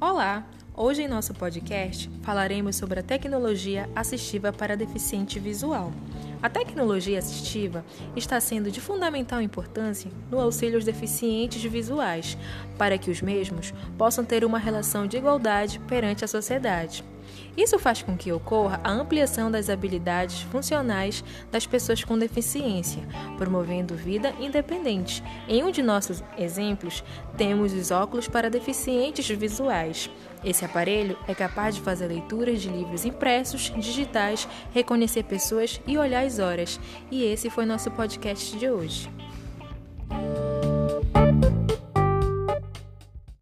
Olá! Hoje em nosso podcast falaremos sobre a tecnologia assistiva para deficiente visual. A tecnologia assistiva está sendo de fundamental importância no auxílio aos deficientes visuais, para que os mesmos possam ter uma relação de igualdade perante a sociedade. Isso faz com que ocorra a ampliação das habilidades funcionais das pessoas com deficiência, promovendo vida independente. Em um de nossos exemplos, temos os óculos para deficientes visuais. Esse aparelho é capaz de fazer leituras de livros impressos, digitais, reconhecer pessoas e olhar as horas. E esse foi nosso podcast de hoje.